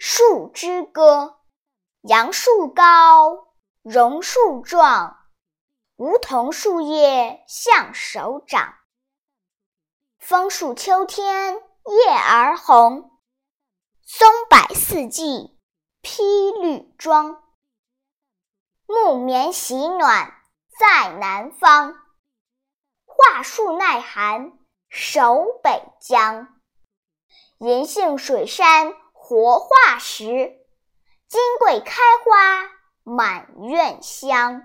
树之歌，杨树高，榕树壮，梧桐树叶像手掌。枫树秋天叶儿红，松柏四季披绿装。木棉喜暖在南方，桦树耐寒守北疆。银杏水杉活化石，金桂开花满院香。